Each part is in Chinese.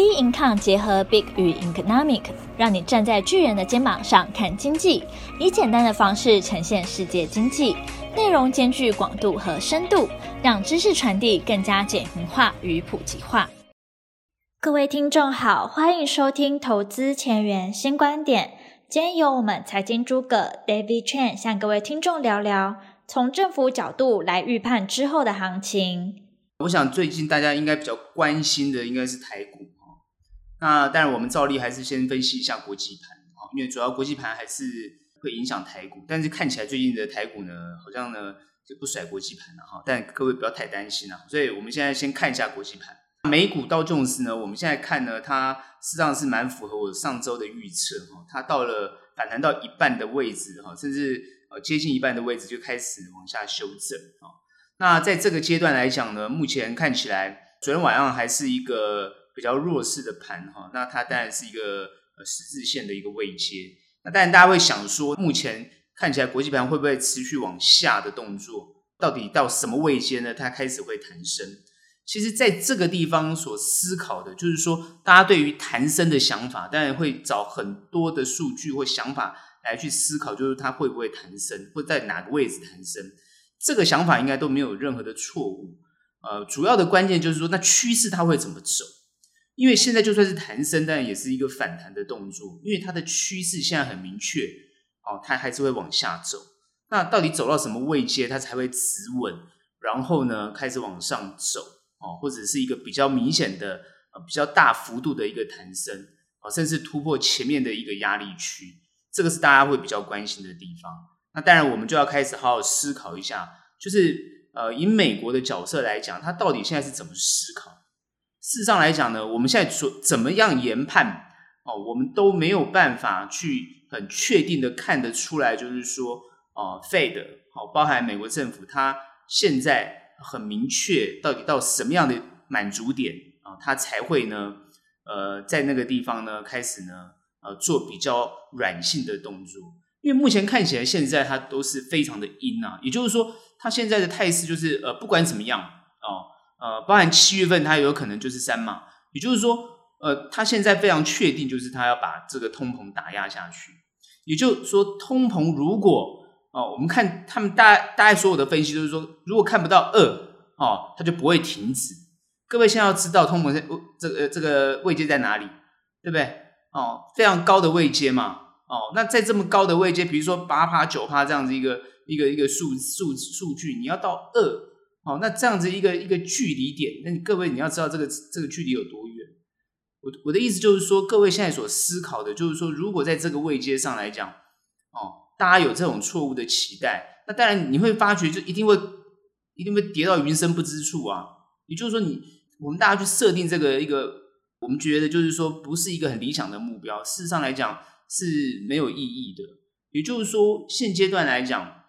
B Income 结合 Big 与 Economic，让你站在巨人的肩膀上看经济，以简单的方式呈现世界经济，内容兼具广度和深度，让知识传递更加简明化与普及化。各位听众好，欢迎收听投资前沿新观点。今天由我们财经诸葛 David Chen 向各位听众聊聊，从政府角度来预判之后的行情。我想最近大家应该比较关心的应该是台股。那当然，我们照例还是先分析一下国际盘啊，因为主要国际盘还是会影响台股。但是看起来最近的台股呢，好像呢就不甩国际盘了哈。但各位不要太担心了。所以我们现在先看一下国际盘。美股道琼斯呢，我们现在看呢，它实际上是蛮符合我上周的预测哈。它到了反弹到一半的位置哈，甚至呃接近一半的位置就开始往下修正啊。那在这个阶段来讲呢，目前看起来昨天晚上还是一个。比较弱势的盘哈，那它当然是一个呃十字线的一个位阶。那当然大家会想说，目前看起来国际盘会不会持续往下的动作？到底到什么位阶呢？它开始会弹升。其实在这个地方所思考的，就是说大家对于弹升的想法，当然会找很多的数据或想法来去思考，就是它会不会弹升，会在哪个位置弹升？这个想法应该都没有任何的错误。呃，主要的关键就是说，那趋势它会怎么走？因为现在就算是弹升，但也是一个反弹的动作，因为它的趋势现在很明确，哦，它还是会往下走。那到底走到什么位阶，它才会止稳，然后呢，开始往上走，哦，或者是一个比较明显的、呃、比较大幅度的一个弹升，哦，甚至突破前面的一个压力区，这个是大家会比较关心的地方。那当然，我们就要开始好好思考一下，就是呃，以美国的角色来讲，它到底现在是怎么思考？事实上来讲呢，我们现在说怎么样研判哦，我们都没有办法去很确定的看得出来，就是说哦，Fed 好，包含美国政府，它现在很明确到底到什么样的满足点啊，它才会呢，呃，在那个地方呢开始呢，呃，做比较软性的动作，因为目前看起来现在它都是非常的阴啊，也就是说，它现在的态势就是呃，不管怎么样哦。呃，包含七月份，它有可能就是三码，也就是说，呃，它现在非常确定，就是它要把这个通膨打压下去。也就是说，通膨如果哦、我们看他们大大概所有的分析，就是说，如果看不到二哦，它就不会停止。各位现在要知道通膨在这个这个位阶在哪里，对不对？哦，非常高的位阶嘛。哦，那在这么高的位阶，比如说八趴九趴这样子一个一个一个数数数据，你要到二。好，那这样子一个一个距离点，那各位你要知道这个这个距离有多远？我我的意思就是说，各位现在所思考的，就是说，如果在这个位阶上来讲，哦，大家有这种错误的期待，那当然你会发觉，就一定会一定会跌到云深不知处啊。也就是说你，你我们大家去设定这个一个，我们觉得就是说，不是一个很理想的目标，事实上来讲是没有意义的。也就是说，现阶段来讲。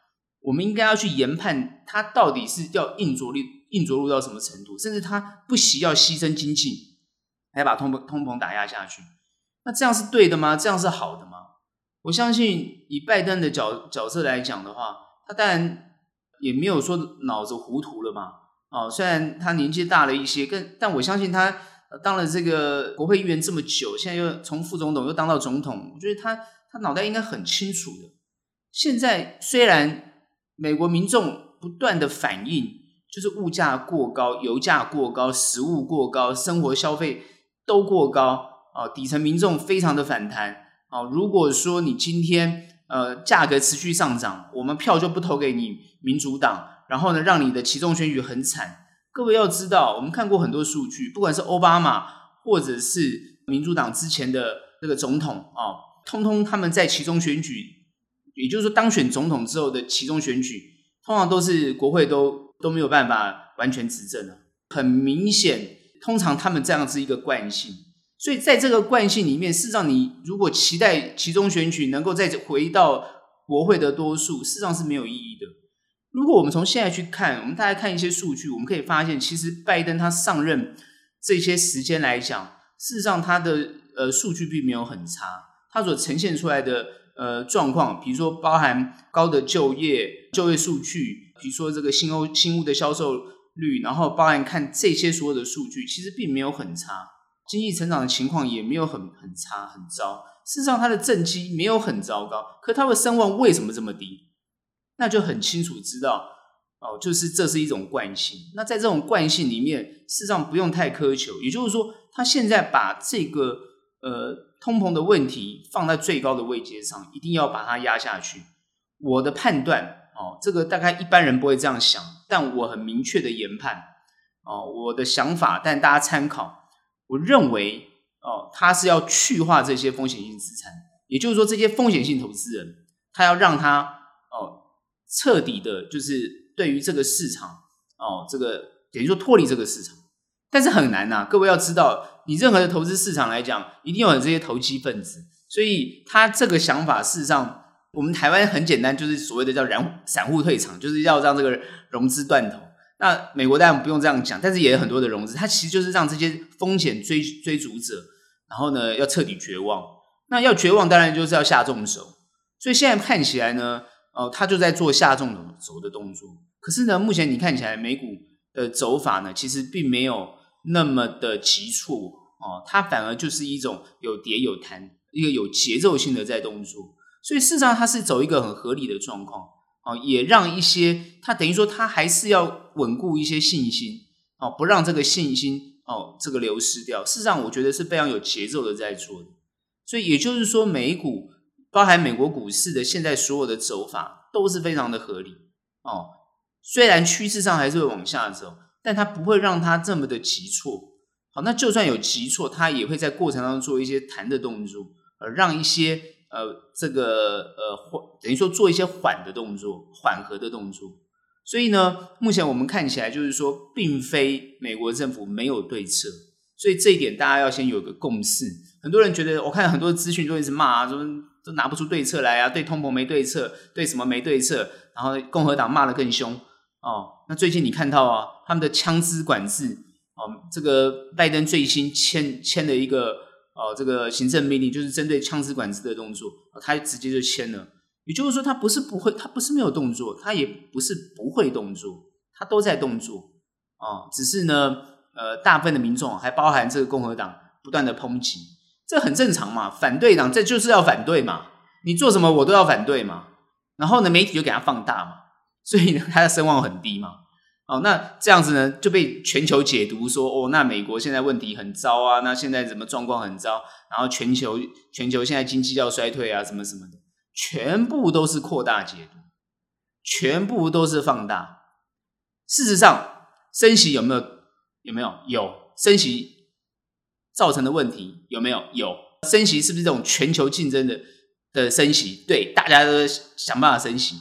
我们应该要去研判，他到底是要硬着陆、硬着陆到什么程度，甚至他不惜要牺牲经济，来把通膨、通膨打压下去。那这样是对的吗？这样是好的吗？我相信以拜登的角角色来讲的话，他当然也没有说脑子糊涂了嘛。哦，虽然他年纪大了一些，更但我相信他当了这个国会议员这么久，现在又从副总统又当到总统，我觉得他他脑袋应该很清楚的。现在虽然。美国民众不断的反映，就是物价过高，油价过高，食物过高，生活消费都过高啊！底层民众非常的反弹啊！如果说你今天呃价格持续上涨，我们票就不投给你民主党，然后呢，让你的其中选举很惨。各位要知道，我们看过很多数据，不管是奥巴马或者是民主党之前的那个总统啊，通通他们在其中选举。也就是说，当选总统之后的期中选举，通常都是国会都都没有办法完全执政了。很明显，通常他们这样子一个惯性。所以在这个惯性里面，事实上，你如果期待期中选举能够再回到国会的多数，事实上是没有意义的。如果我们从现在去看，我们大家看一些数据，我们可以发现，其实拜登他上任这些时间来讲，事实上他的呃数据并没有很差，他所呈现出来的。呃，状况，比如说包含高的就业就业数据，比如说这个新欧新屋的销售率，然后包含看这些所有的数据，其实并没有很差经济成长的情况也没有很很差很糟。事实上，它的政绩没有很糟糕，可它的声望为什么这么低？那就很清楚知道哦，就是这是一种惯性。那在这种惯性里面，事实上不用太苛求。也就是说，他现在把这个呃通膨的问题放在最高的位阶上，一定要把它压下去。我的判断哦，这个大概一般人不会这样想，但我很明确的研判哦，我的想法，但大家参考。我认为哦，他是要去化这些风险性资产，也就是说，这些风险性投资人，他要让他哦彻底的，就是对于这个市场哦，这个等于说脱离这个市场，但是很难呐、各位要知道，你任何的投资市场来讲，一定要有这些投机分子，所以他这个想法事实上。我们台湾很简单，就是所谓的叫“散散户退场”，就是要让这个融资断头。那美国当然不用这样讲，但是也有很多的融资，它其实就是让这些风险追追逐者，然后呢要彻底绝望。那要绝望，当然就是要下重手。所以现在看起来呢，哦，他就在做下重手的动作。可是呢，目前你看起来美股的走法呢，其实并没有那么的急促哦，它反而就是一种有跌有弹，一个有节奏性的在动作。所以事实上，它是走一个很合理的状况，哦，也让一些它等于说，它还是要稳固一些信心，哦，不让这个信心哦这个流失掉。事实上，我觉得是非常有节奏的在做的。所以也就是说，美股包含美国股市的现在所有的走法都是非常的合理，哦，虽然趋势上还是会往下走，但它不会让它这么的急挫。好，那就算有急挫，它也会在过程当中做一些弹的动作，而让一些。呃，这个呃缓，等于说做一些缓的动作，缓和的动作。所以呢，目前我们看起来就是说，并非美国政府没有对策。所以这一点大家要先有个共识。很多人觉得，我看很多资讯都一直骂啊，说都拿不出对策来啊，对通膨没对策，对什么没对策。然后共和党骂得更凶哦。那最近你看到啊，他们的枪支管制哦，这个拜登最新签签了一个。哦，这个行政命令就是针对枪支管制的动作，他直接就签了。也就是说，他不是不会，他不是没有动作，他也不是不会动作，他都在动作。哦，只是呢，呃，大部分的民众还包含这个共和党不断的抨击，这很正常嘛，反对党这就是要反对嘛，你做什么我都要反对嘛。然后呢，媒体就给他放大嘛，所以呢，他的声望很低嘛。哦，那这样子呢，就被全球解读说，哦，那美国现在问题很糟啊，那现在怎么状况很糟？然后全球全球现在经济要衰退啊，什么什么的，全部都是扩大解读，全部都是放大。事实上，升息有没有？有没有？有升息造成的问题有没有？有升息是不是这种全球竞争的的升息？对，大家都想办法升息，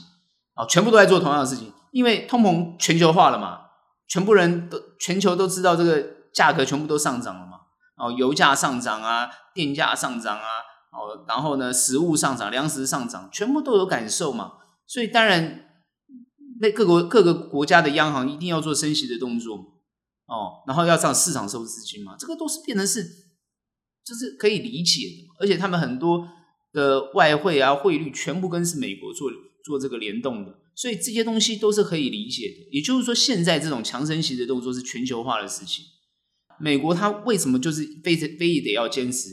哦，全部都在做同样的事情。因为通膨全球化了嘛，全部人都全球都知道这个价格全部都上涨了嘛，哦，油价上涨啊，电价上涨啊，哦，然后呢，食物上涨，粮食上涨，全部都有感受嘛，所以当然，那各国各个国家的央行一定要做升息的动作，哦，然后要上市场收资金嘛，这个都是变成是，就是可以理解的，而且他们很多的外汇啊，汇率全部跟是美国做做这个联动的。所以这些东西都是可以理解的，也就是说，现在这种强升息的动作是全球化的事情。美国它为什么就是非非得要坚持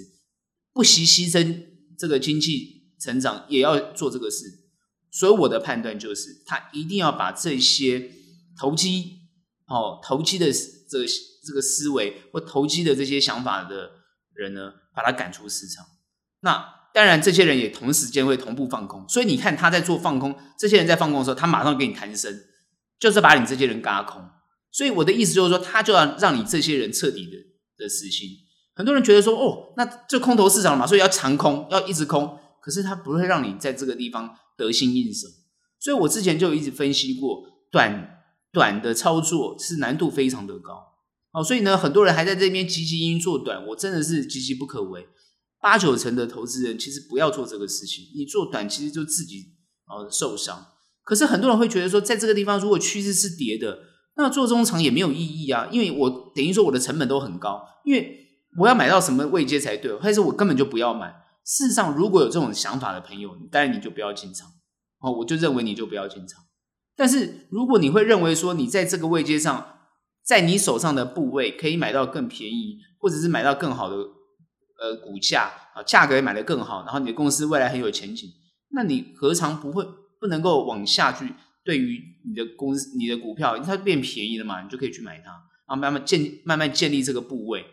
不惜牺牲这个经济成长也要做这个事？所以我的判断就是，他一定要把这些投机哦投机的这个这个思维或投机的这些想法的人呢，把他赶出市场。那。当然，这些人也同时间会同步放空，所以你看他在做放空，这些人在放空的时候，他马上给你弹升，就是把你这些人嘎空。所以我的意思就是说，他就要让你这些人彻底的的死心。很多人觉得说，哦，那就空头市场了嘛，所以要长空，要一直空。可是他不会让你在这个地方得心应手。所以我之前就一直分析过，短短的操作是难度非常的高。哦，所以呢，很多人还在这边积极因做短，我真的是岌岌不可为。八九成的投资人其实不要做这个事情，你做短其实就自己呃受伤。可是很多人会觉得说，在这个地方如果趋势是跌的，那做中长也没有意义啊，因为我等于说我的成本都很高，因为我要买到什么位阶才对，还是我根本就不要买。事实上，如果有这种想法的朋友，当然你就不要进场哦，我就认为你就不要进场。但是如果你会认为说，你在这个位阶上在你手上的部位可以买到更便宜，或者是买到更好的呃股价啊，价格也买得更好，然后你的公司未来很有前景，那你何尝不会不能够往下去？对于你的公司、你的股票，它变便宜了嘛，你就可以去买它，然后慢慢建、慢慢建立这个部位。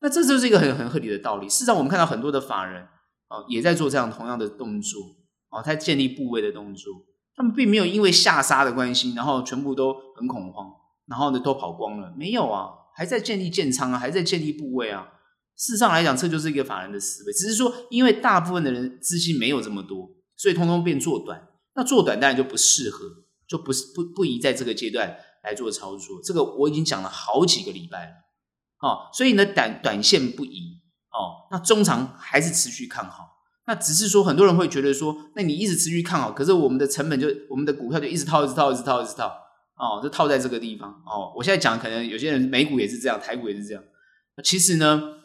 那这就是一个很很合理的道理。事实上，我们看到很多的法人啊，也在做这样同样的动作啊，他建立部位的动作。他们并没有因为下杀的关系，然后全部都很恐慌，然后呢都跑光了。没有啊，还在建立建仓啊，还在建立部位啊。事实上来讲，这就是一个法人的思维，只是说因为大部分的人资金没有这么多，所以通通变做短。那做短当然就不适合，就不是不不宜在这个阶段来做操作。这个我已经讲了好几个礼拜了，哦，所以呢短短线不宜哦，那中长还是持续看好。那只是说很多人会觉得说，那你一直持续看好，可是我们的成本就我们的股票就一直套，一直套，一直套，一直套，哦，就套在这个地方哦。我现在讲可能有些人美股也是这样，台股也是这样。其实呢，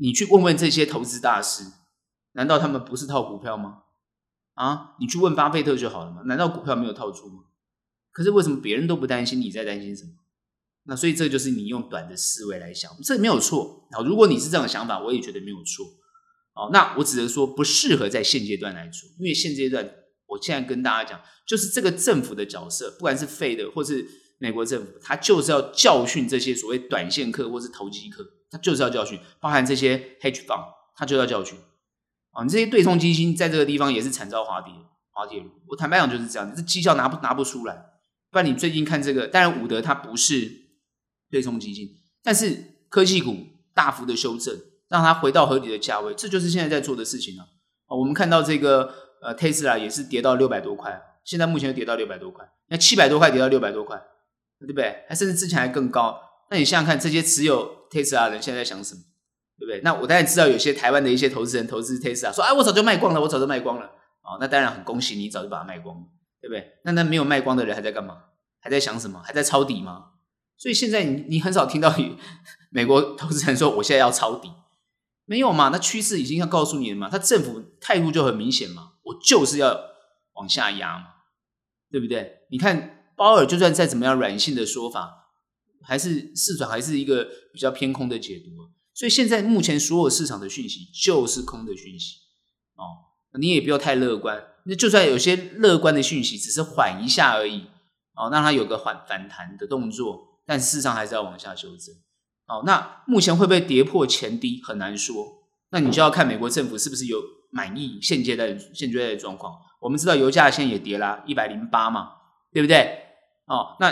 你去问问这些投资大师，难道他们不是套股票吗？啊，你去问巴菲特就好了嘛？难道股票没有套出吗？可是为什么别人都不担心，你在担心什么？那所以这就是你用短的思维来想，这没有错。好，如果你是这样的想法，我也觉得没有错。好，那我只能说不适合在现阶段来做，因为现阶段我现在跟大家讲，就是这个政府的角色，不管是费的或是美国政府，他就是要教训这些所谓短线客或是投机客，他就是要教训，包含这些 hedge fund，他就要教训。啊，你这些对冲基金在这个地方也是惨遭滑跌，滑铁卢。我坦白讲就是这样，这绩效拿不拿不出来。不然你最近看这个，当然伍德它不是对冲基金，但是科技股大幅的修正，让它回到合理的价位，这就是现在在做的事情了。啊，我们看到这个呃特斯拉也是跌到六百多块，现在目前又跌到六百多块，那七百多块跌到六百多块，对不对？还甚至之前还更高。那你想想看，这些持有特斯拉的人现在在想什么？对不对？那我当然知道有些台湾的一些投资人投资 Tesla 说，哎，我早就卖光了，我早就卖光了。哦，那当然很恭喜你，早就把它卖光了，对不对？那那没有卖光的人还在干嘛？还在想什么？还在抄底吗？所以现在你你很少听到美国投资人说我现在要抄底，没有嘛？那趋势已经要告诉你了嘛？他政府态度就很明显嘛，我就是要往下压嘛，对不对？你看鲍尔就算再怎么样软性的说法，还是市场还是一个比较偏空的解读。所以现在目前所有市场的讯息就是空的讯息哦，你也不要太乐观。那就算有些乐观的讯息，只是缓一下而已哦，让它有个缓反弹的动作，但事实上还是要往下修正。哦，那目前会不会跌破前低很难说。那你就要看美国政府是不是有满意现阶段现阶段的状况。我们知道油价现在也跌了，一百零八嘛，对不对？哦，那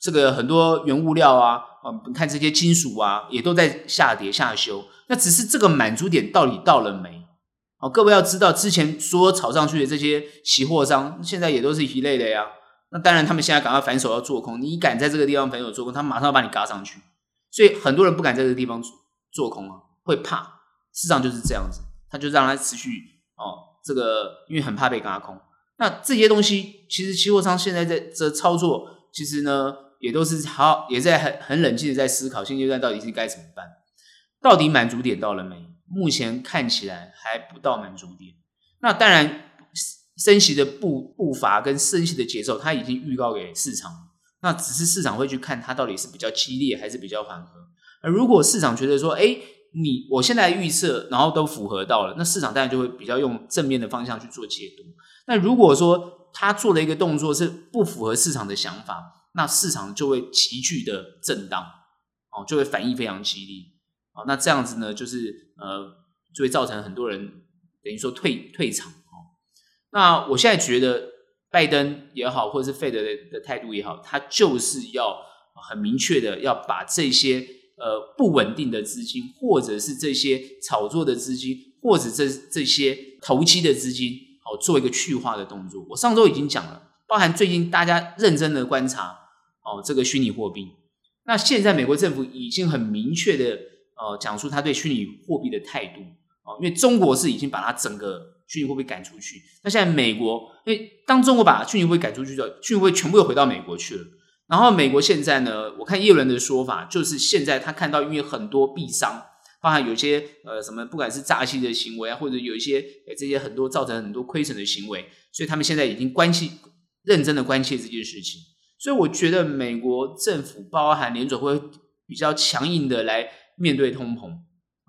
这个很多原物料啊。啊，你看这些金属啊，也都在下跌下修。那只是这个满足点到底到了没？哦，各位要知道，之前说炒上去的这些期货商，现在也都是一类的呀。那当然，他们现在赶快反手要做空。你敢在这个地方反手做空，他马上要把你嘎上去。所以很多人不敢在这个地方做空啊，会怕。市场就是这样子，他就让它持续哦，这个因为很怕被嘎空。那这些东西，其实期货商现在在这操作，其实呢。也都是好，也在很很冷静的在思考现阶段到底是该怎么办，到底满足点到了没？目前看起来还不到满足点。那当然，升息的步步伐跟升息的节奏，它已经预告给市场。那只是市场会去看它到底是比较激烈还是比较缓和。而如果市场觉得说，哎，你我现在预测，然后都符合到了，那市场当然就会比较用正面的方向去做解读。那如果说他做了一个动作是不符合市场的想法，那市场就会急剧的震荡，哦，就会反应非常激烈，哦，那这样子呢，就是呃，就会造成很多人等于说退退场，哦，那我现在觉得拜登也好，或者是费德的的态度也好，他就是要很明确的要把这些呃不稳定的资金，或者是这些炒作的资金，或者这这些投机的资金，哦，做一个去化的动作。我上周已经讲了，包含最近大家认真的观察。哦，这个虚拟货币，那现在美国政府已经很明确的呃讲出他对虚拟货币的态度哦，因为中国是已经把它整个虚拟货币赶出去，那现在美国，因为当中国把虚拟货币赶出去之后，虚拟货币全部又回到美国去了。然后美国现在呢，我看叶伦的说法就是现在他看到，因为很多币商，包含有些呃什么，不管是诈欺的行为啊，或者有一些呃这些很多造成很多亏损的行为，所以他们现在已经关切认真的关切这件事情。所以我觉得美国政府包含联准会比较强硬的来面对通膨。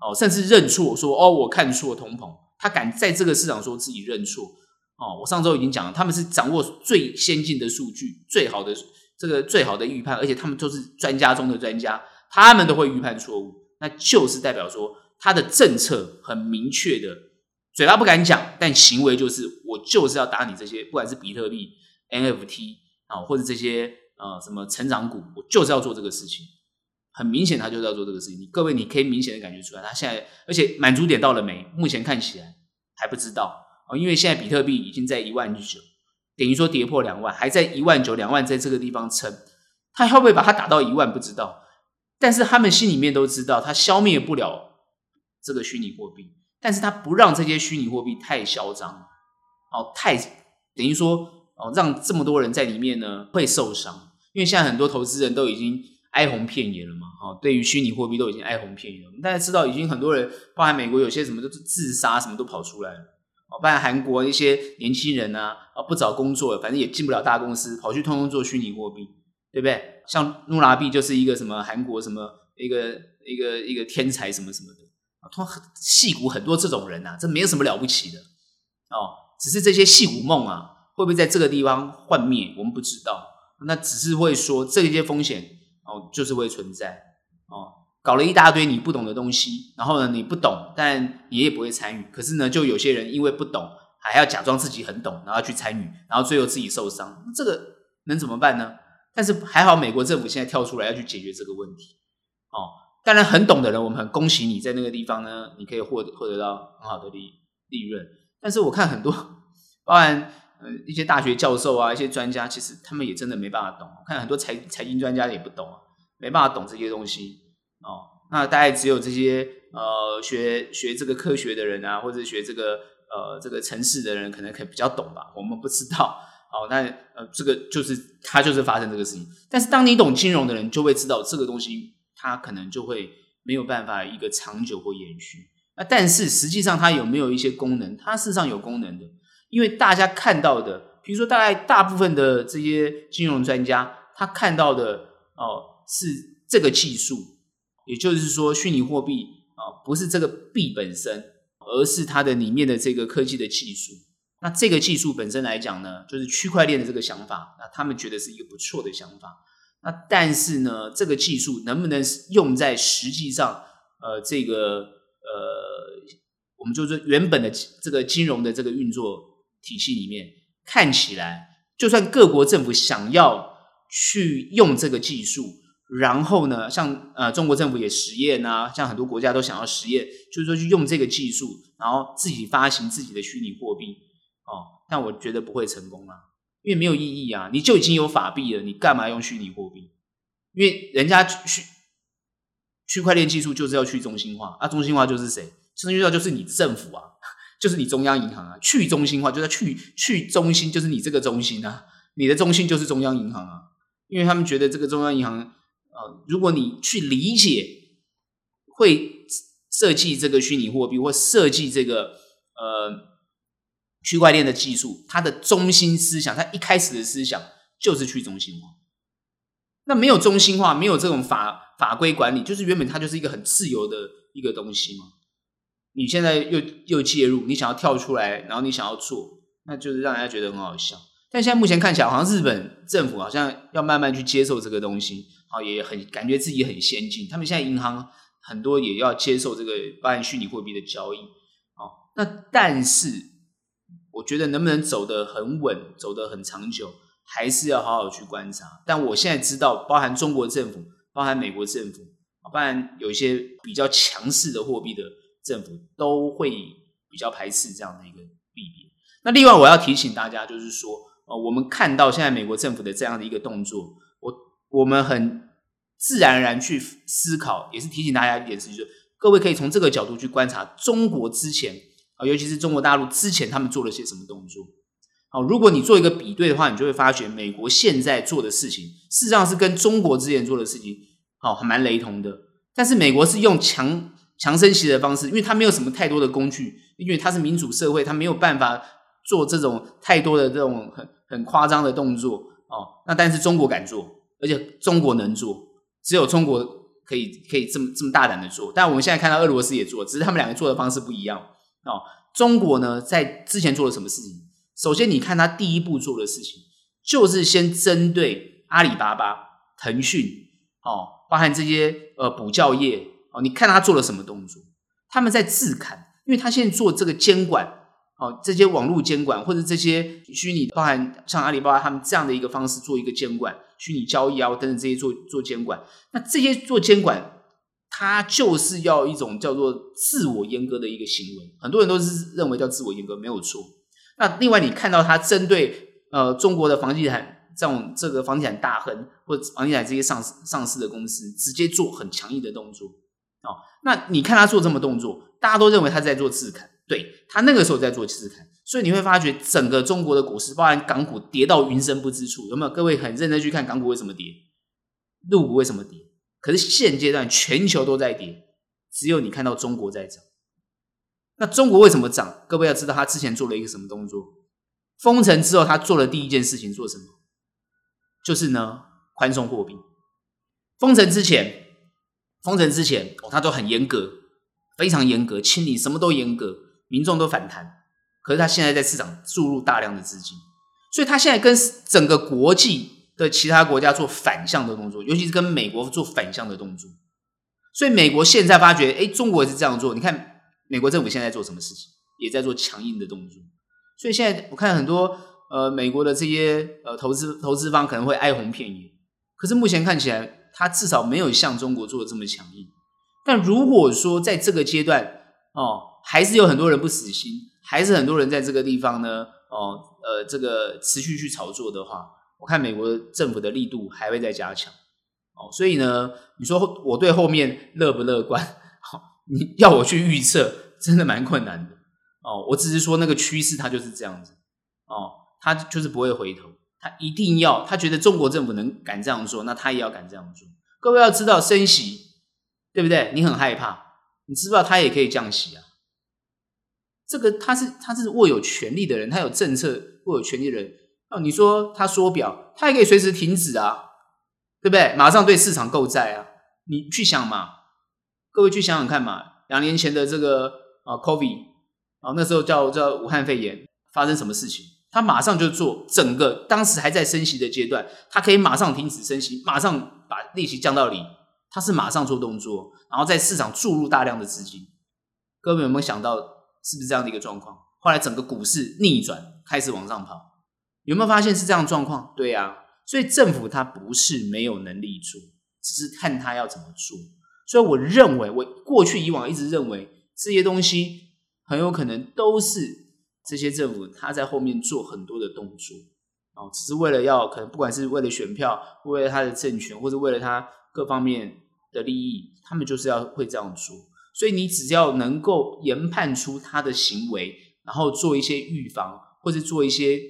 哦，甚至认错说哦，我看错通膨，他敢在这个市场说自己认错。哦。我上周已经讲了，他们是掌握最先进的数据，最好的这个最好的预判，而且他们都是专家中的专家，他们都会预判错误，那就是代表说他的政策很明确的，嘴巴不敢讲，但行为就是我就是要打你这些，不管是比特币、NFT 啊，或者这些呃什么成长股，我就是要做这个事情。很明显，他就是要做这个事情。你各位，你可以明显的感觉出来，他现在而且满足点到了没？目前看起来还不知道哦，因为现在比特币已经在一万九，等于说跌破两万，还在一万九、两万在这个地方撑。他会不会把它打到一万？不知道。但是他们心里面都知道，他消灭不了这个虚拟货币。但是他不让这些虚拟货币太嚣张，哦，太等于说哦，让这么多人在里面呢会受伤，因为现在很多投资人都已经哀鸿遍野了嘛，哦，对于虚拟货币都已经哀鸿遍野了。大家知道，已经很多人，包含美国有些什么都是自杀，什么都跑出来了，哦，包含韩国一些年轻人啊，啊，不找工作，反正也进不了大公司，跑去通通做虚拟货币，对不对？像努拉币就是一个什么韩国什么一个一个一个天才什么什么的。啊，通戏骨很多这种人呐、啊，这没有什么了不起的哦，只是这些戏骨梦啊，会不会在这个地方幻灭？我们不知道，那只是会说这些风险哦，就是会存在哦，搞了一大堆你不懂的东西，然后呢，你不懂，但你也不会参与。可是呢，就有些人因为不懂，还要假装自己很懂，然后去参与，然后最后自己受伤，这个能怎么办呢？但是还好，美国政府现在跳出来要去解决这个问题哦。当然，很懂的人，我们很恭喜你在那个地方呢，你可以获得获得到很好的利利润。但是我看很多，包含呃一些大学教授啊，一些专家，其实他们也真的没办法懂。我看很多财财经专家也不懂啊，没办法懂这些东西哦。那大概只有这些呃学学这个科学的人啊，或者学这个呃这个城市的人，可能可以比较懂吧。我们不知道哦。那呃这个就是他就是发生这个事情。但是当你懂金融的人，就会知道这个东西。它可能就会没有办法一个长久或延续。那但是实际上它有没有一些功能？它事实上有功能的，因为大家看到的，比如说大概大部分的这些金融专家，他看到的哦是这个技术，也就是说虚拟货币啊不是这个币本身，而是它的里面的这个科技的技术。那这个技术本身来讲呢，就是区块链的这个想法，那他们觉得是一个不错的想法。那但是呢，这个技术能不能用在实际上？呃，这个呃，我们就是原本的这个金融的这个运作体系里面，看起来，就算各国政府想要去用这个技术，然后呢，像呃中国政府也实验啊，像很多国家都想要实验，就是说去用这个技术，然后自己发行自己的虚拟货币哦，但我觉得不会成功啊。因为没有意义啊！你就已经有法币了，你干嘛用虚拟货币？因为人家区区块链技术就是要去中心化，啊，中心化就是谁？中心化就是你政府啊，就是你中央银行啊。去中心化就是去去中心，就是你这个中心啊，你的中心就是中央银行啊。因为他们觉得这个中央银行，呃，如果你去理解，会设计这个虚拟货币或设计这个呃。区块链的技术，它的中心思想，它一开始的思想就是去中心化。那没有中心化，没有这种法法规管理，就是原本它就是一个很自由的一个东西嘛。你现在又又介入，你想要跳出来，然后你想要做，那就是让人家觉得很好笑。但现在目前看起来，好像日本政府好像要慢慢去接受这个东西，好，也很感觉自己很先进。他们现在银行很多也要接受这个包含虚拟货币的交易，好，那但是。我觉得能不能走得很稳，走得很长久，还是要好好去观察。但我现在知道，包含中国政府，包含美国政府，包含有一些比较强势的货币的政府，都会比较排斥这样的一个币别。那另外我要提醒大家，就是说，呃，我们看到现在美国政府的这样的一个动作，我我们很自然而然去思考，也是提醒大家一点事情，就是各位可以从这个角度去观察中国之前啊。尤其是中国大陆之前他们做了些什么动作？好，如果你做一个比对的话，你就会发觉美国现在做的事情，事实上是跟中国之前做的事情，好，还蛮雷同的。但是美国是用强强升息的方式，因为它没有什么太多的工具，因为它是民主社会，它没有办法做这种太多的这种很很夸张的动作哦，那但是中国敢做，而且中国能做，只有中国可以可以这么这么大胆的做。但我们现在看到俄罗斯也做，只是他们两个做的方式不一样哦。中国呢，在之前做了什么事情？首先，你看他第一步做的事情，就是先针对阿里巴巴、腾讯哦，包含这些呃补教业哦，你看他做了什么动作？他们在自砍，因为他现在做这个监管。哦，这些网络监管或者这些虚拟，包含像阿里巴巴他们这样的一个方式做一个监管，虚拟交易啊等等这些做做监管，那这些做监管，它就是要一种叫做自我阉割的一个行为，很多人都是认为叫自我阉割没有错。那另外你看到他针对呃中国的房地产这种这个房地产大亨或者房地产这些上市上市的公司，直接做很强硬的动作哦，那你看他做这么动作，大家都认为他在做自砍。对，他那个时候在做自砍，所以你会发觉整个中国的股市，包含港股跌到云深不知处，有没有？各位很认真去看港股为什么跌，陆股为什么跌？可是现阶段全球都在跌，只有你看到中国在涨。那中国为什么涨？各位要知道他之前做了一个什么动作？封城之后，他做的第一件事情做什么？就是呢，宽松货币。封城之前，封城之前，哦，他都很严格，非常严格，清理什么都严格。民众都反弹，可是他现在在市场注入大量的资金，所以他现在跟整个国际的其他国家做反向的动作，尤其是跟美国做反向的动作。所以美国现在发觉，哎，中国也是这样做。你看美国政府现在做什么事情，也在做强硬的动作。所以现在我看很多呃美国的这些呃投资投资方可能会哀鸿遍野，可是目前看起来，他至少没有像中国做的这么强硬。但如果说在这个阶段哦。还是有很多人不死心，还是很多人在这个地方呢，哦，呃，这个持续去炒作的话，我看美国政府的力度还会再加强，哦，所以呢，你说我对后面乐不乐观？好，你要我去预测，真的蛮困难的，哦，我只是说那个趋势它就是这样子，哦，它就是不会回头，他一定要，他觉得中国政府能敢这样做，那他也要敢这样做。各位要知道，升息，对不对？你很害怕，你知不知道他也可以降息啊？这个他是他是握有权力的人，他有政策握有权力的人哦。你说他缩表，他也可以随时停止啊，对不对？马上对市场购债啊，你去想嘛，各位去想想看嘛。两年前的这个啊，COVID 啊，那时候叫叫武汉肺炎，发生什么事情？他马上就做整个，当时还在升息的阶段，他可以马上停止升息，马上把利息降到零，他是马上做动作，然后在市场注入大量的资金。各位有没有想到？是不是这样的一个状况？后来整个股市逆转，开始往上跑，有没有发现是这样的状况？对啊，所以政府它不是没有能力做，只是看他要怎么做。所以我认为，我过去以往一直认为这些东西很有可能都是这些政府他在后面做很多的动作，哦，只是为了要可能不管是为了选票，为了他的政权，或者为了他各方面的利益，他们就是要会这样做。所以你只要能够研判出他的行为，然后做一些预防，或者做一些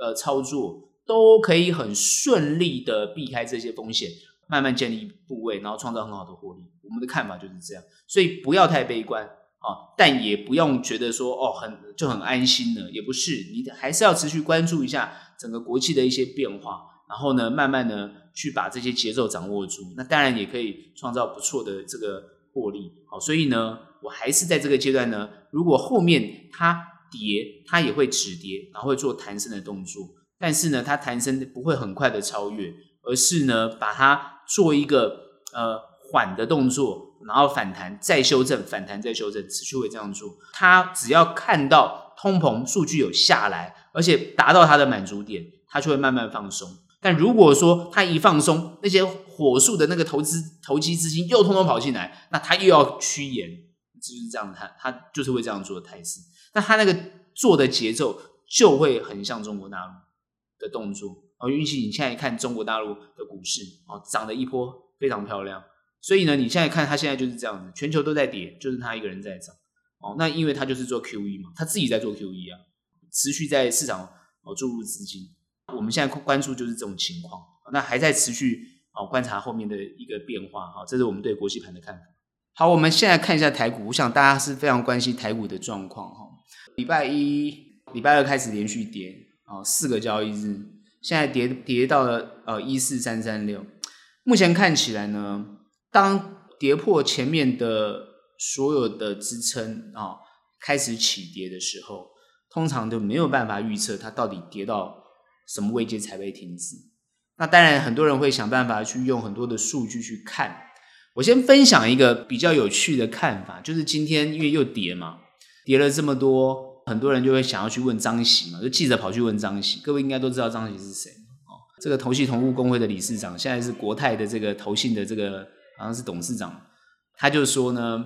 呃操作，都可以很顺利的避开这些风险，慢慢建立部位，然后创造很好的获利。我们的看法就是这样，所以不要太悲观啊，但也不用觉得说哦很就很安心了，也不是，你还是要持续关注一下整个国际的一些变化，然后呢，慢慢的去把这些节奏掌握住。那当然也可以创造不错的这个。获利好，所以呢，我还是在这个阶段呢。如果后面它跌，它也会止跌，然后会做弹升的动作。但是呢，它弹升不会很快的超越，而是呢，把它做一个呃缓的动作，然后反弹再修正，反弹再修正，持续会这样做。他只要看到通膨数据有下来，而且达到他的满足点，他就会慢慢放松。但如果说他一放松，那些火速的那个投资投机资金又通通跑进来，那他又要趋严，就是这样，他他就是会这样做的态势。那他那个做的节奏就会很像中国大陆的动作。哦，运气，你现在看中国大陆的股市哦，涨了一波非常漂亮。所以呢，你现在看它现在就是这样子，全球都在跌，就是它一个人在涨。哦，那因为它就是做 QE 嘛，它自己在做 QE 啊，持续在市场哦注入资金。我们现在关注就是这种情况，那还在持续哦观察后面的一个变化哈，这是我们对国际盘的看法。好，我们现在看一下台股，我想大家是非常关心台股的状况哈。礼拜一、礼拜二开始连续跌啊，四个交易日，现在跌跌到了呃一四三三六。目前看起来呢，当跌破前面的所有的支撑啊、哦，开始起跌的时候，通常都没有办法预测它到底跌到什么位阶才会停止。那当然，很多人会想办法去用很多的数据去看。我先分享一个比较有趣的看法，就是今天因为又跌嘛，跌了这么多，很多人就会想要去问张喜嘛，就记者跑去问张喜。各位应该都知道张喜是谁哦，这个投信投顾公会的理事长，现在是国泰的这个投信的这个好像是董事长，他就说呢，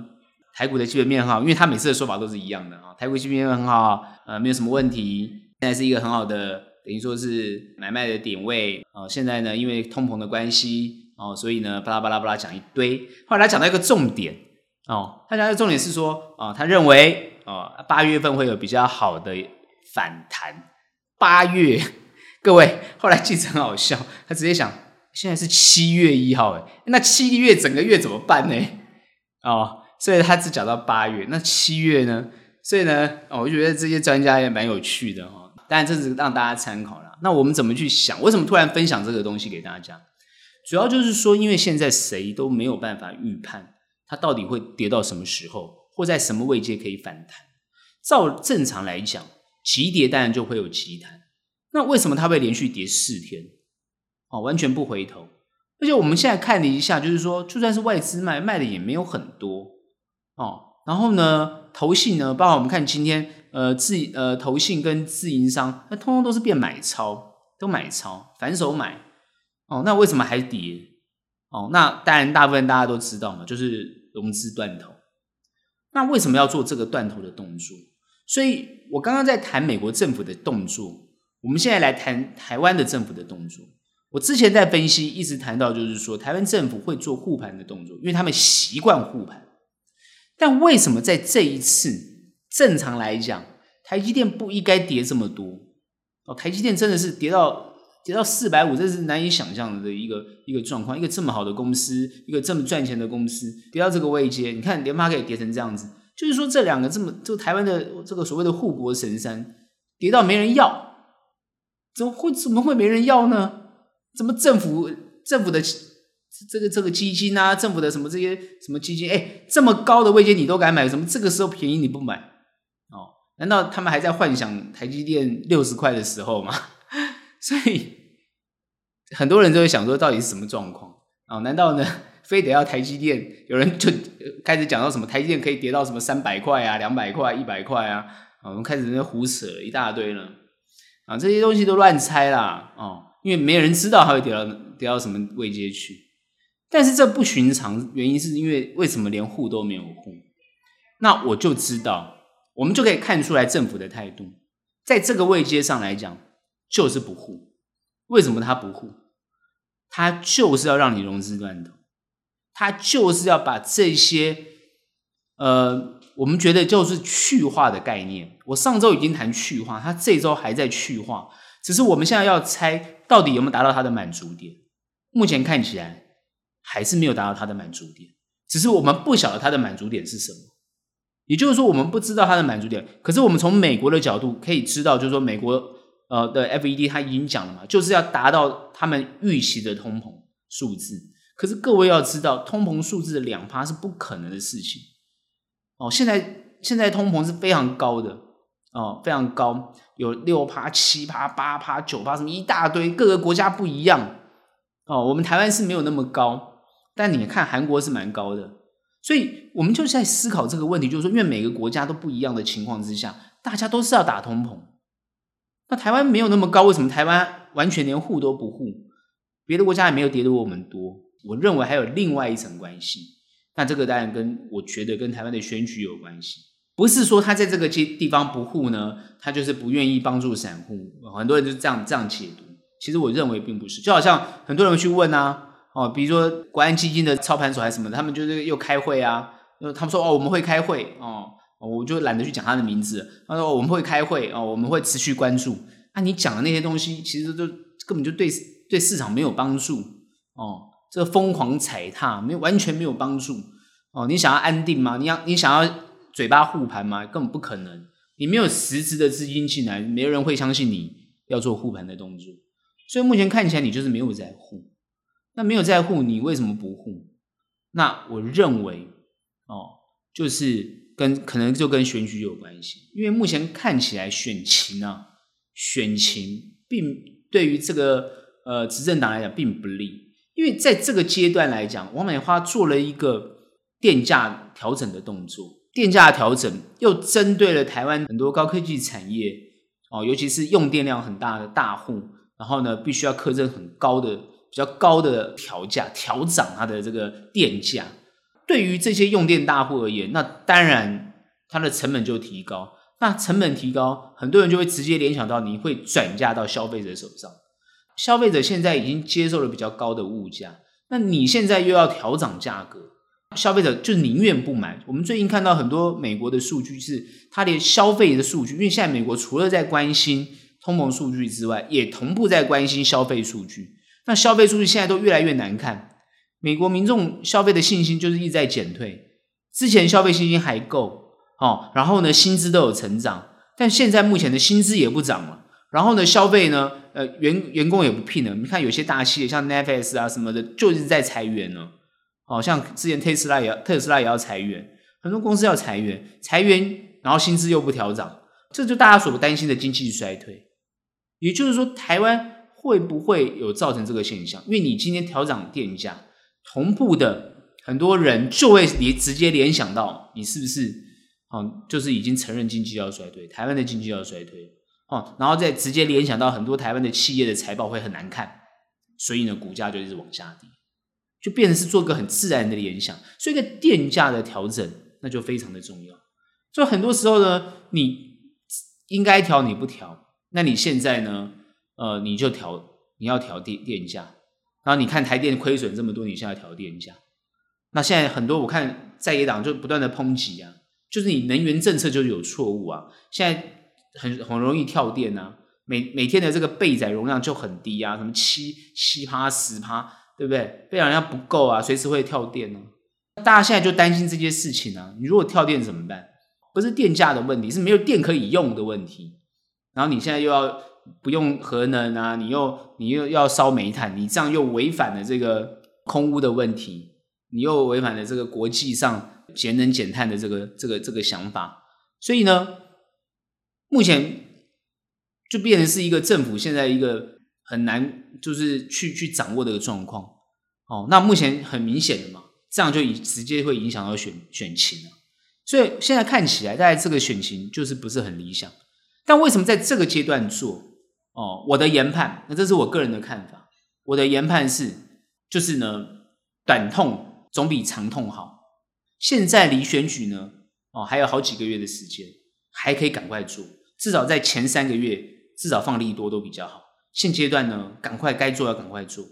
台股的基本面很好，因为他每次的说法都是一样的啊，台股基本面很好，呃，没有什么问题，现在是一个很好的。等于说是买卖的点位哦，现在呢，因为通膨的关系哦，所以呢，巴拉巴拉巴拉讲一堆。后来他讲到一个重点哦，他讲的重点是说啊，他认为哦，八月份会有比较好的反弹。八月，各位，后来记者很好笑，他直接想，现在是七月一号，哎，那七月整个月怎么办呢？哦，所以他只讲到八月，那七月呢？所以呢，哦，我觉得这些专家也蛮有趣的哈。当然，这是让大家参考了。那我们怎么去想？为什么突然分享这个东西给大家？主要就是说，因为现在谁都没有办法预判它到底会跌到什么时候，或在什么位阶可以反弹。照正常来讲，急跌当然就会有急弹。那为什么它会连续跌四天？哦，完全不回头。而且我们现在看了一下，就是说，就算是外资卖，卖的也没有很多哦。然后呢，投信呢，包括我们看今天。呃，自呃投信跟自营商，那通通都是变买超，都买超，反手买，哦，那为什么还跌？哦，那当然大部分大家都知道嘛，就是融资断头。那为什么要做这个断头的动作？所以我刚刚在谈美国政府的动作，我们现在来谈台湾的政府的动作。我之前在分析，一直谈到就是说，台湾政府会做护盘的动作，因为他们习惯护盘。但为什么在这一次？正常来讲，台积电不应该跌这么多哦。台积电真的是跌到跌到四百五，这是难以想象的一个一个状况。一个这么好的公司，一个这么赚钱的公司，跌到这个位阶，你看联发科也跌成这样子，就是说这两个这么这个台湾的这个所谓的护国神山，跌到没人要，怎么会怎么会没人要呢？怎么政府政府的这个这个基金啊，政府的什么这些什么基金，哎，这么高的位阶你都敢买，怎么这个时候便宜你不买哦？难道他们还在幻想台积电六十块的时候吗？所以很多人都会想说，到底是什么状况啊？难道呢，非得要台积电？有人就开始讲到什么台积电可以跌到什么三百块啊、两百块、一百块啊？我们开始在胡扯一大堆了啊！这些东西都乱猜啦啊！因为没人知道它会跌到跌到什么位阶去。但是这不寻常，原因是因为为什么连护都没有护？那我就知道。我们就可以看出来政府的态度，在这个位阶上来讲，就是不护。为什么他不护？他就是要让你融资断头，他就是要把这些，呃，我们觉得就是去化的概念。我上周已经谈去化，他这周还在去化，只是我们现在要猜到底有没有达到他的满足点。目前看起来还是没有达到他的满足点，只是我们不晓得他的满足点是什么。也就是说，我们不知道他的满足点，可是我们从美国的角度可以知道，就是说美国呃的 FED 它已经讲了嘛，就是要达到他们预期的通膨数字。可是各位要知道，通膨数字的两趴是不可能的事情哦。现在现在通膨是非常高的哦，非常高，有六趴、七趴、八趴、九趴，什么一大堆，各个国家不一样哦。我们台湾是没有那么高，但你看韩国是蛮高的。所以，我们就在思考这个问题，就是说，因为每个国家都不一样的情况之下，大家都是要打通膨。那台湾没有那么高，为什么台湾完全连护都不护？别的国家也没有跌得我们多。我认为还有另外一层关系。那这个当然跟我觉得跟台湾的选举有关系，不是说他在这个地方不护呢，他就是不愿意帮助散户。很多人就是这样这样解读。其实我认为并不是，就好像很多人去问啊。哦，比如说国安基金的操盘手还是什么，他们就是又开会啊，他们说哦，我们会开会哦，我就懒得去讲他的名字。他说、哦、我们会开会哦，我们会持续关注。那、你讲的那些东西，其实都根本就对对市场没有帮助哦。这个疯狂踩踏，没有完全没有帮助哦。你想要安定吗？你要你想要嘴巴护盘吗？根本不可能。你没有实质的资金进来，没有人会相信你要做护盘的动作。所以目前看起来你就是没有在护。那没有在护，你为什么不护？那我认为哦，就是跟可能就跟选举有关系，因为目前看起来选情啊，选情并对于这个呃执政党来讲并不利，因为在这个阶段来讲，王美花做了一个电价调整的动作，电价调整又针对了台湾很多高科技产业哦，尤其是用电量很大的大户，然后呢，必须要苛征很高的。比较高的调价调涨它的这个电价，对于这些用电大户而言，那当然它的成本就提高。那成本提高，很多人就会直接联想到你会转嫁到消费者手上。消费者现在已经接受了比较高的物价，那你现在又要调涨价格，消费者就宁愿不买。我们最近看到很多美国的数据是，它连消费的数据，因为现在美国除了在关心通膨数据之外，也同步在关心消费数据。那消费数据现在都越来越难看，美国民众消费的信心就是一直在减退。之前消费信心还够哦，然后呢，薪资都有成长，但现在目前的薪资也不涨了。然后呢，消费呢，呃，员员工也不聘了。你看有些大企业像 Netflix 啊什么的，就是在裁员呢。哦，像之前特斯拉也特斯拉也要裁员，很多公司要裁员，裁员然后薪资又不调涨，这就大家所担心的经济衰退。也就是说，台湾。会不会有造成这个现象？因为你今天调涨电价，同步的很多人就会联直接联想到你是不是哦，就是已经承认经济要衰退，台湾的经济要衰退哦，然后再直接联想到很多台湾的企业的财报会很难看，所以呢，股价就一直往下跌，就变成是做个很自然的联想。所以，一个电价的调整那就非常的重要。所以很多时候呢，你应该调你不调，那你现在呢？呃，你就调，你要调电电价，然后你看台电亏损这么多，你现在调电价，那现在很多我看在野党就不断的抨击啊，就是你能源政策就有错误啊，现在很很容易跳电啊，每每天的这个备载容量就很低啊，什么七七趴十趴，对不对？备载容量不够啊，随时会跳电呢、大家现在就担心这些事情啊，你如果跳电怎么办？不是电价的问题，是没有电可以用的问题，然后你现在又要。不用核能啊，你又你又要烧煤炭，你这样又违反了这个空污的问题，你又违反了这个国际上节能减碳的这个这个这个想法，所以呢，目前就变成是一个政府现在一个很难就是去去掌握的一个状况。哦，那目前很明显的嘛，这样就以直接会影响到选选情了，所以现在看起来，大概这个选情就是不是很理想。但为什么在这个阶段做？哦，我的研判，那这是我个人的看法。我的研判是，就是呢，短痛总比长痛好。现在离选举呢，哦，还有好几个月的时间，还可以赶快做。至少在前三个月，至少放利多都比较好。现阶段呢，赶快该做要赶快做。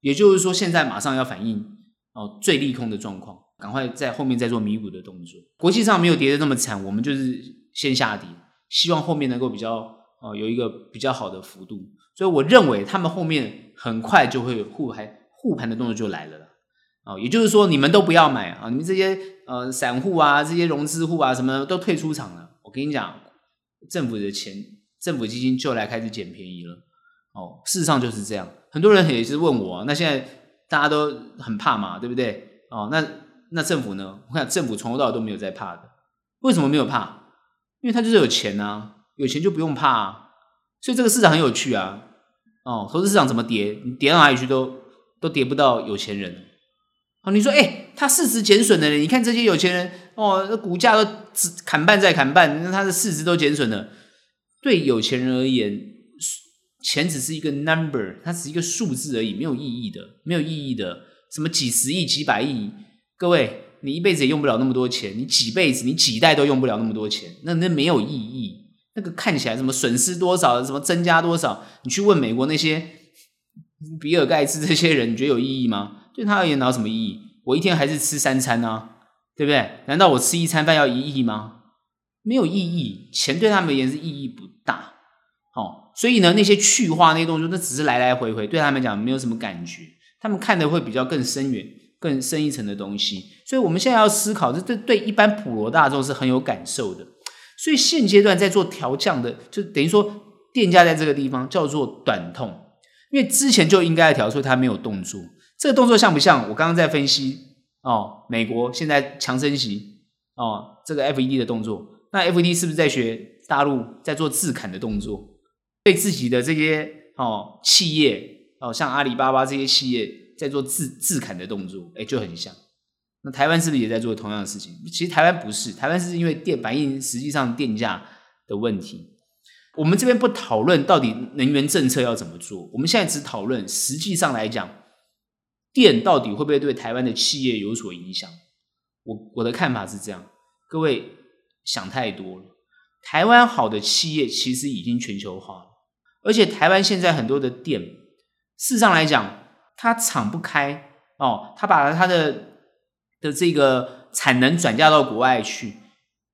也就是说，现在马上要反映哦最利空的状况，赶快在后面再做弥补的动作。国际上没有跌的那么惨，我们就是先下跌，希望后面能够比较。哦，有一个比较好的幅度，所以我认为他们后面很快就会护盘护盘的动作就来了啦。哦，也就是说你们都不要买啊，你们这些呃散户啊，这些融资户啊，什么都退出场了。我跟你讲，政府的钱，政府基金就来开始捡便宜了。哦，事实上就是这样。很多人也是问我，那现在大家都很怕嘛，对不对？哦，那那政府呢？我看政府从头到尾都没有在怕的。为什么没有怕？因为他就是有钱啊。有钱就不用怕啊，所以这个市场很有趣啊。哦，投资市场怎么跌？你跌到哪里去都都跌不到有钱人。哦，你说，哎，他市值减损的人，你看这些有钱人，哦，那股价都砍半再砍半，那他的市值都减损了。对有钱人而言，钱只是一个 number，它只是一个数字而已，没有意义的，没有意义的。什么几十亿、几百亿，各位，你一辈子也用不了那么多钱，你几辈子、你几代都用不了那么多钱，那那没有意义。那个看起来什么损失多少，什么增加多少？你去问美国那些比尔盖茨这些人，你觉得有意义吗？对他而言，哪有什么意义？我一天还是吃三餐啊，对不对？难道我吃一餐饭要一亿吗？没有意义，钱对他们而言是意义不。哦，所以呢，那些去化那些动作，那只是来来回回，对他们讲没有什么感觉。他们看的会比较更深远、更深一层的东西。所以我们现在要思考，这这对一般普罗大众是很有感受的。所以现阶段在做调降的，就等于说电价在这个地方叫做短痛。因为之前就应该要调，所以他没有动作。这个动作像不像我刚刚在分析哦？美国现在强升息哦，这个 FED 的动作，那 FED 是不是在学大陆在做自砍的动作？对自己的这些哦企业哦，像阿里巴巴这些企业在做自自砍的动作，哎，就很像。那台湾是不是也在做同样的事情？其实台湾不是，台湾是因为电反映实际上电价的问题。我们这边不讨论到底能源政策要怎么做，我们现在只讨论实际上来讲，电到底会不会对台湾的企业有所影响？我我的看法是这样，各位想太多了。台湾好的企业其实已经全球化了，而且台湾现在很多的店，事实上来讲，它敞不开哦，它把它的。的这个产能转嫁到国外去，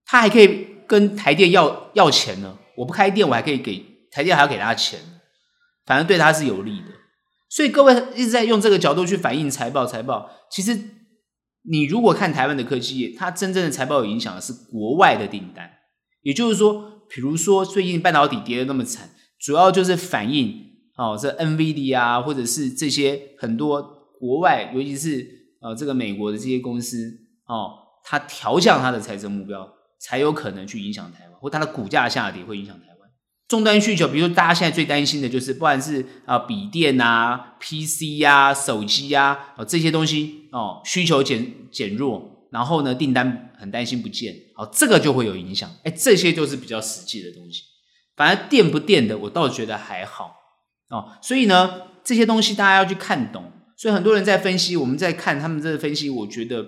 他还可以跟台电要要钱呢。我不开店，我还可以给台电还要给他钱，反正对他是有利的。所以各位一直在用这个角度去反映财报，财报其实你如果看台湾的科技业，它真正的财报有影响的是国外的订单，也就是说，比如说最近半导体跌的那么惨，主要就是反映哦，这 NVD 啊，或者是这些很多国外，尤其是。呃，这个美国的这些公司哦，它调降它的财政目标，才有可能去影响台湾，或它的股价下跌会影响台湾。终端需求，比如大家现在最担心的就是，不管是啊笔电啊、PC 呀、手机呀、啊，这些东西哦需求减减弱，然后呢订单很担心不见，好这个就会有影响。哎，这些就是比较实际的东西。反而垫不垫的，我倒觉得还好哦。所以呢，这些东西大家要去看懂。所以很多人在分析，我们在看他们这个分析，我觉得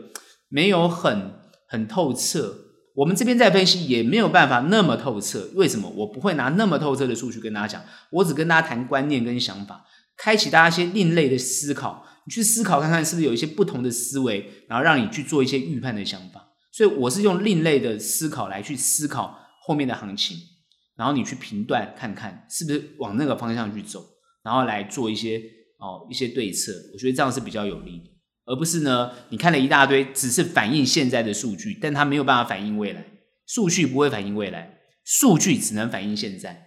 没有很很透彻。我们这边在分析也没有办法那么透彻。为什么？我不会拿那么透彻的数据跟大家讲，我只跟大家谈观念跟想法，开启大家一些另类的思考。你去思考看看，是不是有一些不同的思维，然后让你去做一些预判的想法。所以我是用另类的思考来去思考后面的行情，然后你去评断看看是不是往那个方向去走，然后来做一些。哦，一些对策，我觉得这样是比较有利的，而不是呢，你看了一大堆，只是反映现在的数据，但它没有办法反映未来。数据不会反映未来，数据只能反映现在。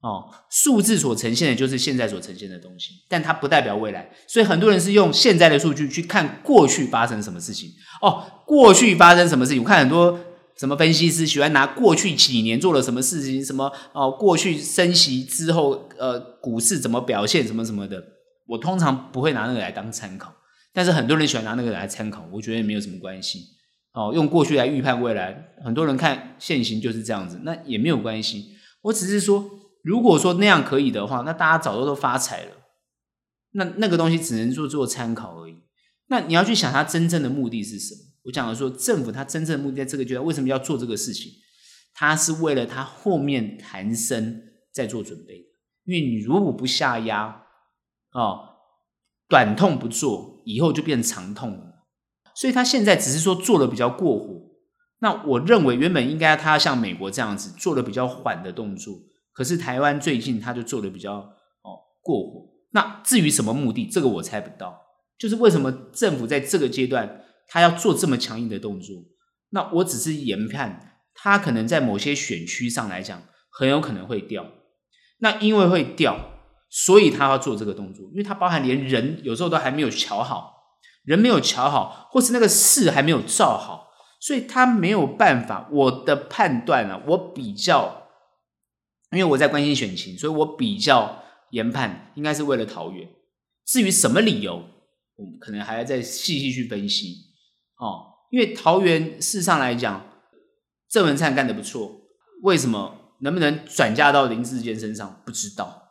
哦，数字所呈现的就是现在所呈现的东西，但它不代表未来。所以很多人是用现在的数据去看过去发生什么事情。哦，过去发生什么事情？我看很多什么分析师喜欢拿过去几年做了什么事情，什么哦，过去升息之后，呃，股市怎么表现，什么什么的。我通常不会拿那个来当参考，但是很多人喜欢拿那个来参考，我觉得也没有什么关系。哦，用过去来预判未来，很多人看现行就是这样子，那也没有关系。我只是说，如果说那样可以的话，那大家早都都发财了。那那个东西只能做做参考而已。那你要去想，它真正的目的是什么？我讲的说，政府它真正的目的在这个阶段为什么要做这个事情？它是为了它后面谈升在做准备。因为你如果不下压。哦，短痛不做，以后就变长痛了。所以他现在只是说做的比较过火。那我认为原本应该他像美国这样子做的比较缓的动作，可是台湾最近他就做的比较哦过火。那至于什么目的，这个我猜不到。就是为什么政府在这个阶段他要做这么强硬的动作？那我只是研判，他可能在某些选区上来讲，很有可能会掉。那因为会掉。所以他要做这个动作，因为他包含连人有时候都还没有瞧好，人没有瞧好，或是那个事还没有造好，所以他没有办法。我的判断呢、啊，我比较，因为我在关心选情，所以我比较研判应该是为了桃园。至于什么理由，我们可能还要再细细去分析哦。因为桃园事上来讲，郑文灿干得不错，为什么能不能转嫁到林志坚身上，不知道。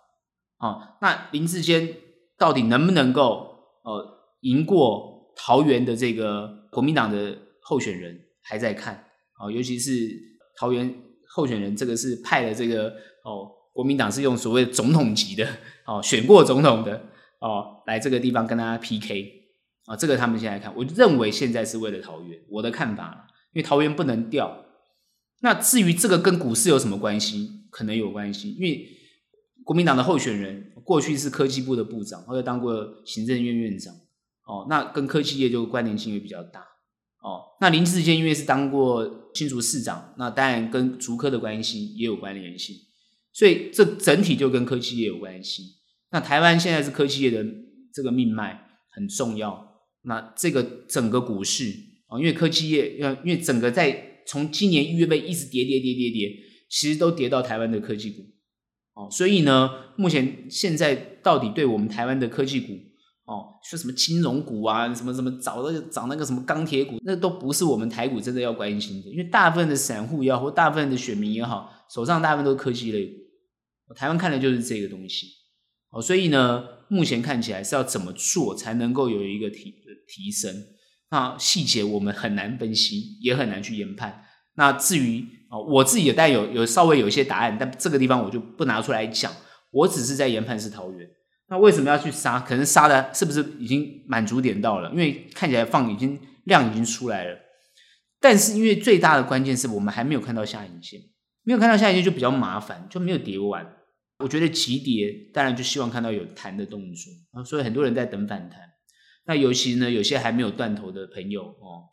哦，那林志坚到底能不能够呃赢过桃园的这个国民党的候选人，还在看哦，尤其是桃园候选人，这个是派的这个哦，国民党是用所谓总统级的哦，选过总统的哦，来这个地方跟大家 PK 啊，这个他们现在看，我认为现在是为了桃园，我的看法，因为桃园不能掉。那至于这个跟股市有什么关系？可能有关系，因为。国民党的候选人过去是科技部的部长，或者当过行政院院长，哦，那跟科技业就关联性也比较大，哦，那林志坚因为是当过新竹市长，那当然跟竹科的关系也有关联性，所以这整体就跟科技业有关系。那台湾现在是科技业的这个命脉很重要。那这个整个股市啊，因为科技业，因为整个在从今年一月份一直跌跌跌跌跌，其实都跌到台湾的科技股。哦，所以呢，目前现在到底对我们台湾的科技股，哦，说什么金融股啊，什么什么找那个找那个什么钢铁股，那都不是我们台股真的要关心的，因为大部分的散户也好，或大部分的选民也好，手上大部分都是科技类，台湾看的就是这个东西。哦，所以呢，目前看起来是要怎么做才能够有一个提提升？那细节我们很难分析，也很难去研判。那至于啊，我自己也带有有稍微有一些答案，但这个地方我就不拿出来讲。我只是在研判是桃园。那为什么要去杀？可能杀的是不是已经满足点到了？因为看起来放已经量已经出来了。但是因为最大的关键是我们还没有看到下影线，没有看到下影线就比较麻烦，就没有叠完。我觉得急跌当然就希望看到有弹的动作，所以很多人在等反弹。那尤其呢，有些还没有断头的朋友哦，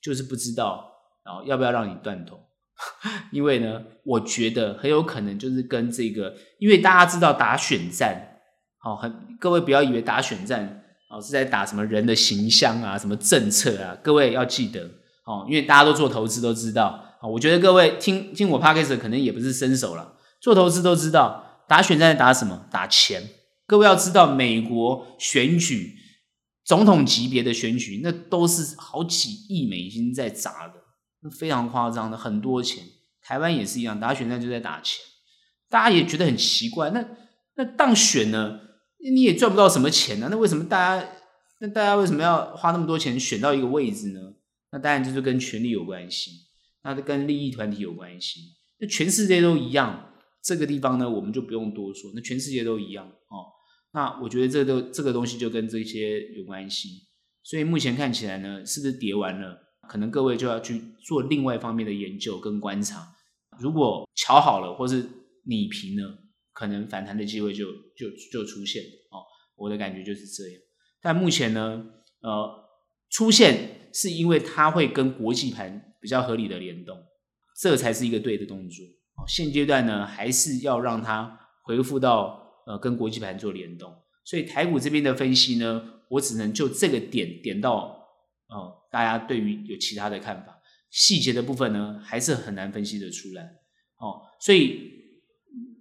就是不知道。然后要不要让你断头？因为呢，我觉得很有可能就是跟这个，因为大家知道打选战，好，很各位不要以为打选战哦是在打什么人的形象啊，什么政策啊，各位要记得哦，因为大家都做投资都知道，啊我觉得各位听听我 podcast 可能也不是伸手了，做投资都知道打选战打什么？打钱。各位要知道，美国选举总统级别的选举，那都是好几亿美金在砸的。那非常夸张的很多钱，台湾也是一样，打选战就在打钱，大家也觉得很奇怪。那那当选呢，你也赚不到什么钱呢、啊？那为什么大家那大家为什么要花那么多钱选到一个位置呢？那当然就是跟权力有关系，那跟利益团体有关系。那全世界都一样，这个地方呢，我们就不用多说。那全世界都一样哦。那我觉得这个都这个东西就跟这些有关系。所以目前看起来呢，是不是跌完了？可能各位就要去做另外一方面的研究跟观察，如果瞧好了或是你平了，可能反弹的机会就就就出现哦。我的感觉就是这样。但目前呢，呃，出现是因为它会跟国际盘比较合理的联动，这才是一个对的动作。现阶段呢，还是要让它恢复到呃跟国际盘做联动。所以台股这边的分析呢，我只能就这个点点到。哦，大家对于有其他的看法，细节的部分呢，还是很难分析得出来。哦，所以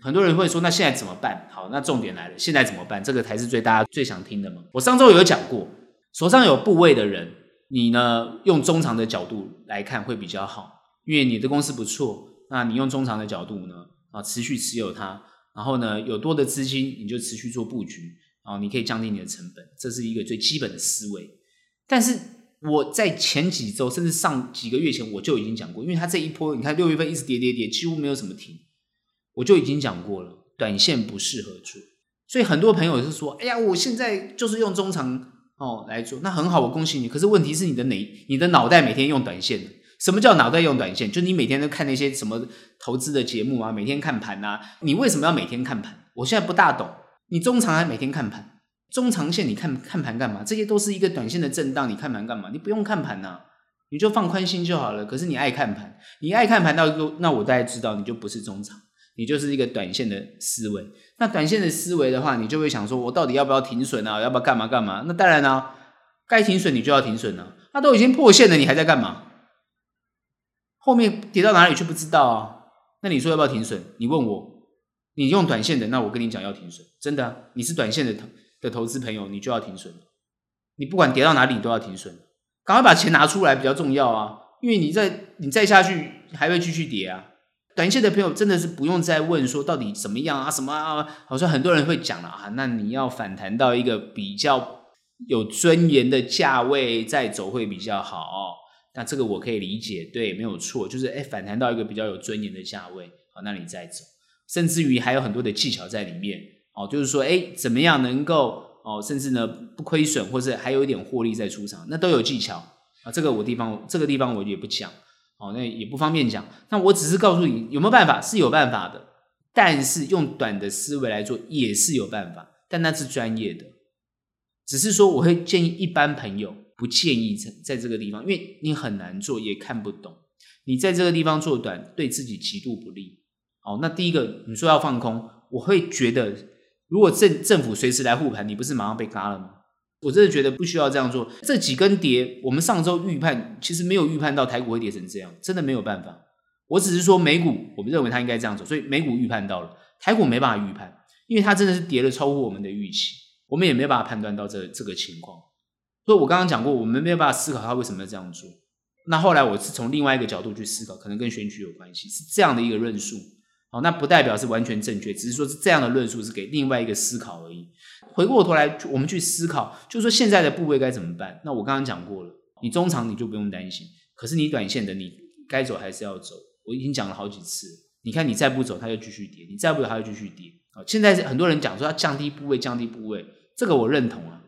很多人会说，那现在怎么办？好，那重点来了，现在怎么办？这个才是最大家最想听的嘛。我上周有讲过，手上有部位的人，你呢用中长的角度来看会比较好，因为你的公司不错，那你用中长的角度呢，啊，持续持有它，然后呢有多的资金，你就持续做布局，然后，你可以降低你的成本，这是一个最基本的思维，但是。我在前几周，甚至上几个月前，我就已经讲过，因为它这一波，你看六月份一直跌跌跌，几乎没有什么停，我就已经讲过了，短线不适合做。所以很多朋友是说，哎呀，我现在就是用中长哦来做，那很好，我恭喜你。可是问题是你的哪，你的脑袋每天用短线的？什么叫脑袋用短线？就你每天都看那些什么投资的节目啊，每天看盘啊，你为什么要每天看盘？我现在不大懂，你中长还每天看盘？中长线你看看盘干嘛？这些都是一个短线的震荡，你看盘干嘛？你不用看盘呐、啊，你就放宽心就好了。可是你爱看盘，你爱看盘到一个，那我大概知道你就不是中长，你就是一个短线的思维。那短线的思维的话，你就会想说，我到底要不要停损啊？要不要干嘛干嘛？那当然啊，该停损你就要停损啊。那都已经破线了，你还在干嘛？后面跌到哪里去不知道啊？那你说要不要停损？你问我，你用短线的，那我跟你讲要停损，真的，你是短线的投。的投资朋友，你就要停损，你不管跌到哪里，你都要停损，赶快把钱拿出来比较重要啊！因为你再你再下去还会继续跌啊。短线的朋友真的是不用再问说到底怎么样啊，什么啊？好像很多人会讲了啊，那你要反弹到一个比较有尊严的价位再走会比较好。那这个我可以理解，对，没有错，就是哎，反弹到一个比较有尊严的价位，好，那你再走，甚至于还有很多的技巧在里面。哦，就是说，哎，怎么样能够哦，甚至呢不亏损，或者还有一点获利再出场，那都有技巧啊。这个我地方，这个地方我也不讲，哦，那也不方便讲。那我只是告诉你，有没有办法？是有办法的，但是用短的思维来做也是有办法，但那是专业的。只是说，我会建议一般朋友不建议在在这个地方，因为你很难做，也看不懂。你在这个地方做短，对自己极度不利。哦，那第一个，你说要放空，我会觉得。如果政政府随时来护盘，你不是马上被嘎了吗？我真的觉得不需要这样做。这几根跌，我们上周预判其实没有预判到台股会跌成这样，真的没有办法。我只是说美股，我们认为它应该这样走，所以美股预判到了，台股没办法预判，因为它真的是跌了超过我们的预期，我们也没办法判断到这这个情况。所以我刚刚讲过，我们没有办法思考它为什么要这样做。那后来我是从另外一个角度去思考，可能跟选举有关系，是这样的一个论述。哦，那不代表是完全正确，只是说是这样的论述是给另外一个思考而已。回过头来，我们去思考，就是说现在的部位该怎么办？那我刚刚讲过了，你中长你就不用担心，可是你短线的你该走还是要走。我已经讲了好几次，你看你再不走，它就继续跌；你再不走，它就继续跌。啊，现在很多人讲说要降低部位，降低部位，这个我认同啊，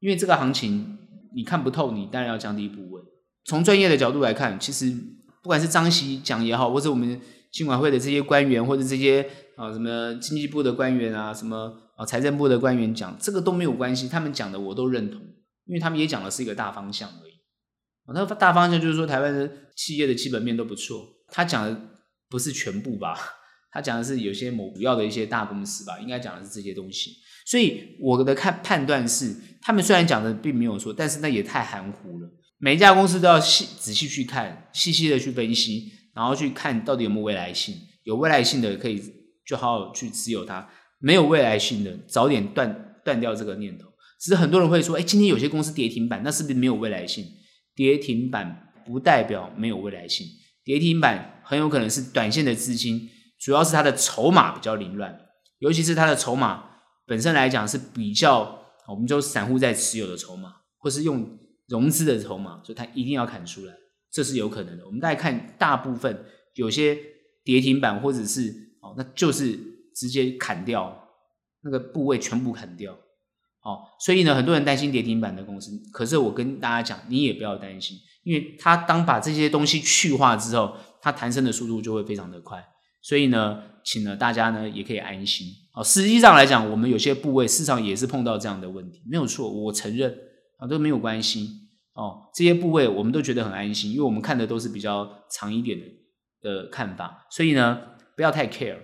因为这个行情你看不透，你当然要降低部位。从专业的角度来看，其实不管是张锡讲也好，或者我们。金管会的这些官员，或者这些啊什么经济部的官员啊，什么啊财政部的官员讲这个都没有关系，他们讲的我都认同，因为他们也讲的是一个大方向而已。啊那大方向就是说台湾的企业的基本面都不错，他讲的不是全部吧？他讲的是有些某主要的一些大公司吧，应该讲的是这些东西。所以我的看判断是，他们虽然讲的并没有错，但是那也太含糊了。每一家公司都要细仔细去看，细细的去分析。然后去看到底有没有未来性，有未来性的可以就好好去持有它，没有未来性的早点断断掉这个念头。只是很多人会说，哎，今天有些公司跌停板，那是不是没有未来性？跌停板不代表没有未来性，跌停板很有可能是短线的资金，主要是它的筹码比较凌乱，尤其是它的筹码本身来讲是比较，我们就散户在持有的筹码，或是用融资的筹码，所以它一定要砍出来。这是有可能的。我们大家看，大部分有些跌停板或者是哦，那就是直接砍掉那个部位，全部砍掉。哦，所以呢，很多人担心跌停板的公司，可是我跟大家讲，你也不要担心，因为它当把这些东西去化之后，它弹升的速度就会非常的快。所以呢，请呢大家呢也可以安心。哦，实际上来讲，我们有些部位市场也是碰到这样的问题，没有错，我承认啊，都没有关系。哦，这些部位我们都觉得很安心，因为我们看的都是比较长一点的的看法，所以呢，不要太 care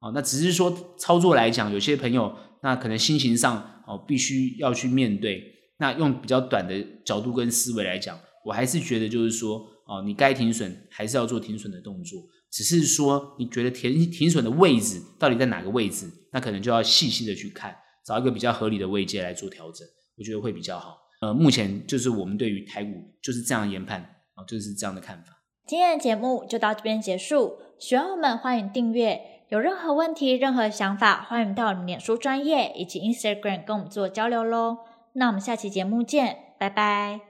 哦。那只是说操作来讲，有些朋友那可能心情上哦必须要去面对。那用比较短的角度跟思维来讲，我还是觉得就是说哦，你该停损还是要做停损的动作，只是说你觉得停停损的位置到底在哪个位置，那可能就要细细的去看，找一个比较合理的位阶来做调整，我觉得会比较好。呃，目前就是我们对于台股就是这样研判啊，就是这样的看法。今天的节目就到这边结束，喜欢我们欢迎订阅，有任何问题、任何想法，欢迎到我们脸书专业以及 Instagram 跟我们做交流喽。那我们下期节目见，拜拜。